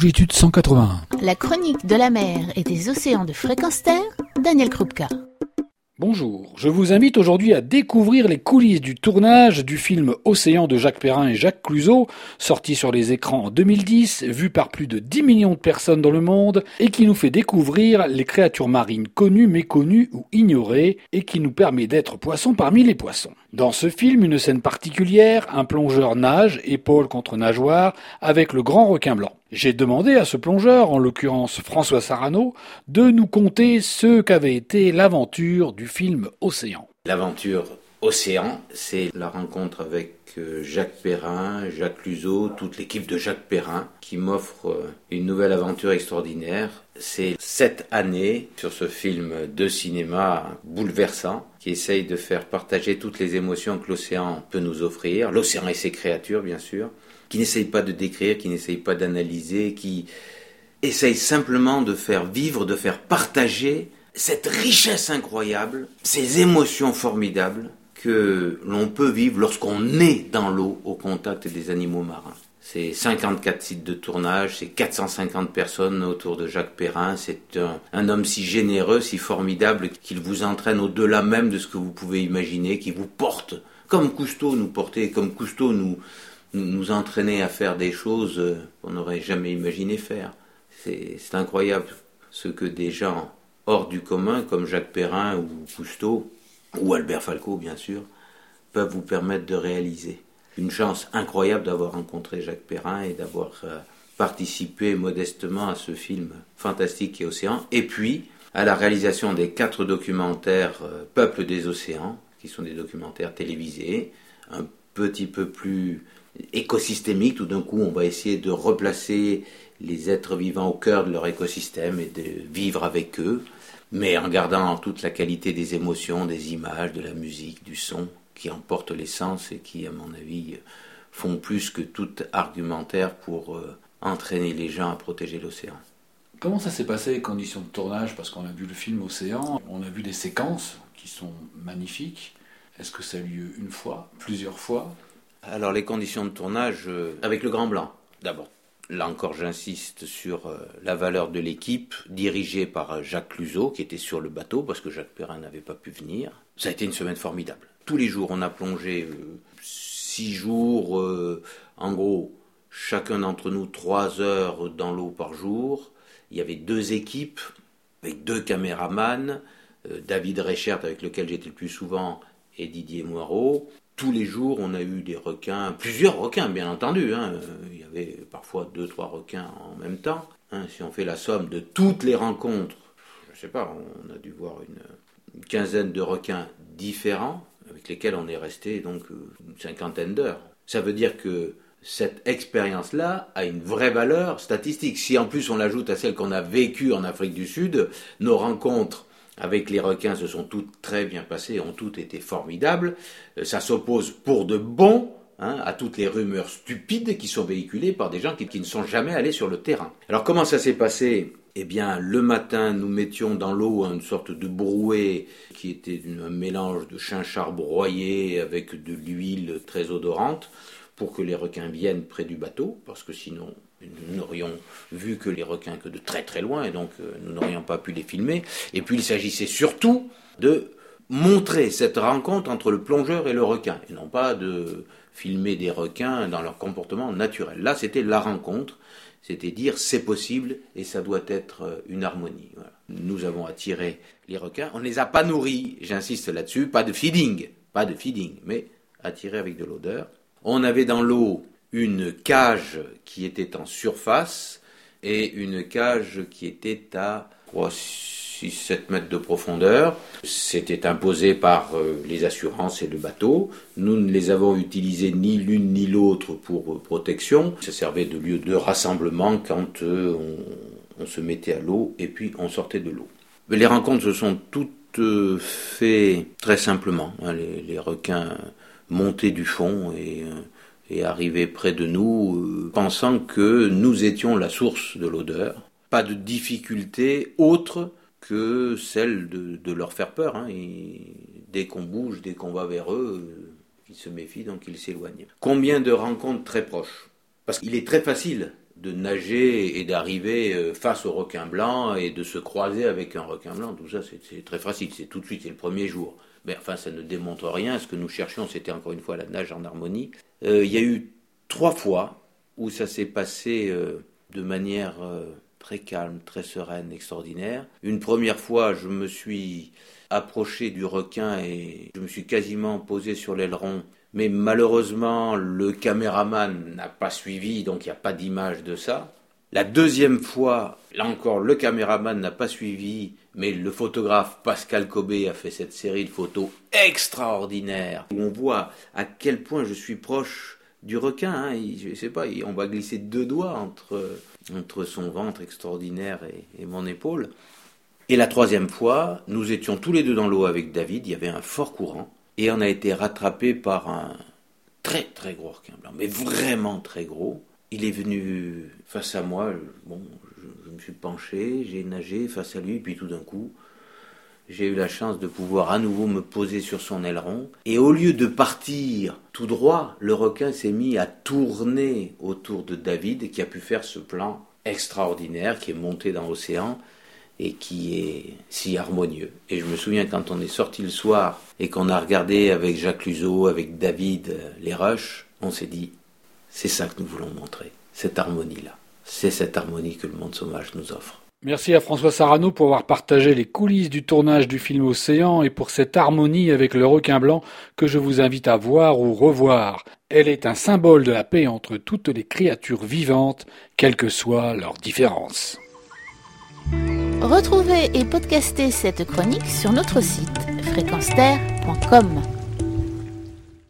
Longitude 181. La chronique de la mer et des océans de fréquence terre, Daniel Krupka. Bonjour, je vous invite aujourd'hui à découvrir les coulisses du tournage du film Océan de Jacques Perrin et Jacques Cluzot, sorti sur les écrans en 2010, vu par plus de 10 millions de personnes dans le monde, et qui nous fait découvrir les créatures marines connues, méconnues ou ignorées, et qui nous permet d'être poissons parmi les poissons. Dans ce film, une scène particulière, un plongeur nage, épaule contre nageoire, avec le grand requin blanc. J'ai demandé à ce plongeur, en l'occurrence François Sarano, de nous conter ce qu'avait été l'aventure du film Océan. L'aventure Océan, c'est la rencontre avec euh, Jacques Perrin, Jacques Luzo, toute l'équipe de Jacques Perrin qui m'offre euh, une nouvelle aventure extraordinaire. C'est cette année sur ce film de cinéma bouleversant qui essaye de faire partager toutes les émotions que l'océan peut nous offrir, l'océan et ses créatures bien sûr, qui n'essaye pas de décrire, qui n'essaye pas d'analyser, qui essaye simplement de faire vivre, de faire partager cette richesse incroyable, ces émotions formidables que l'on peut vivre lorsqu'on est dans l'eau au contact des animaux marins. C'est 54 sites de tournage, c'est 450 personnes autour de Jacques Perrin. C'est un, homme si généreux, si formidable, qu'il vous entraîne au-delà même de ce que vous pouvez imaginer, qui vous porte, comme Cousteau nous portait, comme Cousteau nous, nous, entraînait à faire des choses euh, qu'on n'aurait jamais imaginé faire. C'est incroyable ce que des gens hors du commun, comme Jacques Perrin ou Cousteau, ou Albert Falco bien sûr, peuvent vous permettre de réaliser. Une chance incroyable d'avoir rencontré Jacques Perrin et d'avoir euh, participé modestement à ce film fantastique et océan, et puis à la réalisation des quatre documentaires euh, Peuple des océans, qui sont des documentaires télévisés, petit peu plus écosystémiques, tout d'un coup on va essayer de replacer les êtres vivants au cœur de leur écosystème et de vivre avec eux, mais en gardant toute la qualité des émotions, des images, de la musique, du son, qui emportent l'essence et qui, à mon avis, font plus que tout argumentaire pour euh, entraîner les gens à protéger l'océan. Comment ça s'est passé les conditions de tournage? Parce qu'on a vu le film Océan, on a vu des séquences qui sont magnifiques. Est-ce que ça a eu lieu une fois, plusieurs fois? Alors les conditions de tournage, euh, avec le Grand Blanc, d'abord. Là encore, j'insiste sur euh, la valeur de l'équipe dirigée par euh, Jacques Cluzot, qui était sur le bateau parce que Jacques Perrin n'avait pas pu venir. Ça a été une semaine formidable. Tous les jours, on a plongé six jours, en gros, chacun d'entre nous trois heures dans l'eau par jour. Il y avait deux équipes avec deux caméramans, David Reichert avec lequel j'étais le plus souvent et Didier Moirot tous les jours, on a eu des requins, plusieurs requins, bien entendu. Hein. Il y avait parfois deux, trois requins en même temps. Hein. Si on fait la somme de toutes les rencontres, je ne sais pas, on a dû voir une, quinzaine de requins différents avec lesquels on est resté donc une cinquantaine d'heures. Ça veut dire que cette expérience-là a une vraie valeur statistique. Si en plus on l'ajoute à celle qu'on a vécue en Afrique du Sud, nos rencontres avec les requins se sont toutes très bien passées, ont toutes été formidables. Euh, ça s'oppose pour de bon hein, à toutes les rumeurs stupides qui sont véhiculées par des gens qui, ne sont jamais allés sur le terrain. Alors comment ça s'est passé? Eh bien, le matin, nous mettions dans l'eau une sorte de brouet qui était un mélange de chinchard broyé avec de l'huile très odorante pour que les requins viennent près du bateau, parce que sinon nous n'aurions vu que les requins que de très très loin et donc euh, nous n'aurions pas pu les filmer. Et puis il s'agissait surtout de montrer cette rencontre entre le plongeur et le requin et non pas de filmer des requins dans leur comportement naturel. Là, c'était la rencontre, c'était dire c'est possible et ça doit être euh, une harmonie. Nous avons attiré les requins, on ne les a pas nourris, j'insiste là-dessus, pas de feeding, pas de feeding, mais attirés avec de l'odeur. On avait dans l'eau une cage qui était en surface et une cage qui était à 6-7 mètres de profondeur. C'était imposé par euh, les assurances et le bateau. Nous ne les avons utilisés ni l'une ni l'autre pour euh, protection. Ça servait de lieu de rassemblement quand euh, on, se mettait à l'eau et puis on sortait de l'eau. Les rencontres se sont toutes faites très simplement. Hein. les, requins montaient du fond et et arriver près de nous, euh, pensant que nous étions la source de l'odeur. Pas de difficulté autre que celle de, leur faire peur. Hein. Et dès qu'on bouge, dès qu'on va vers eux, euh, ils se méfient, donc ils s'éloignent. Combien de rencontres très proches Parce qu'il est très facile de nager et d'arriver euh, face au requin blanc et de se croiser avec un requin blanc. Tout ça, c'est très facile. C'est tout de suite, c'est le premier jour. Mais enfin, ça ne démontre rien. Ce que nous cherchions, c'était encore une fois la nage en harmonie. Euh, il y a eu trois fois où ça s'est passé euh, de manière très calme, très sereine, extraordinaire. Une première fois, je me suis approché du requin et je me suis quasiment posé sur l'aileron mais malheureusement le caméraman n'a pas suivi, donc il n'y a pas d'image de ça. La deuxième fois, là encore, le caméraman n'a pas suivi, mais le photographe Pascal Cobé a fait cette série de photos extraordinaires où on voit à quel point je suis proche du requin. Hein. je sais pas, on va glisser deux doigts entre, entre son ventre extraordinaire et mon épaule. Et la troisième fois, nous étions tous les deux dans l'eau avec David, il y avait un fort courant et on a été rattrapé par un très très gros requin blanc, mais vraiment très gros. Il est venu face à moi, bon, je, me suis penché, j'ai nagé face à lui, puis tout d'un coup, j'ai eu la chance de pouvoir à nouveau me poser sur son aileron. Et au lieu de partir tout droit, le requin s'est mis à tourner autour de David, qui a pu faire ce plan extraordinaire, qui est monté dans l'océan et qui est si harmonieux. Et je me souviens quand on est sorti le soir et qu'on a regardé avec Jacques Luseau, avec David, euh, les rushs, on s'est dit, c'est ça que nous voulons montrer, cette harmonie-là. C'est cette harmonie que le monde sauvage nous offre. Merci à François Sarano pour avoir partagé les coulisses du tournage du film Océan et pour cette harmonie avec le requin blanc que je vous invite à voir ou revoir. Elle est un symbole de la paix entre toutes les créatures vivantes, quelles que soient leurs différences. Retrouvez et podcastez cette chronique sur notre site fréquenceterre.com.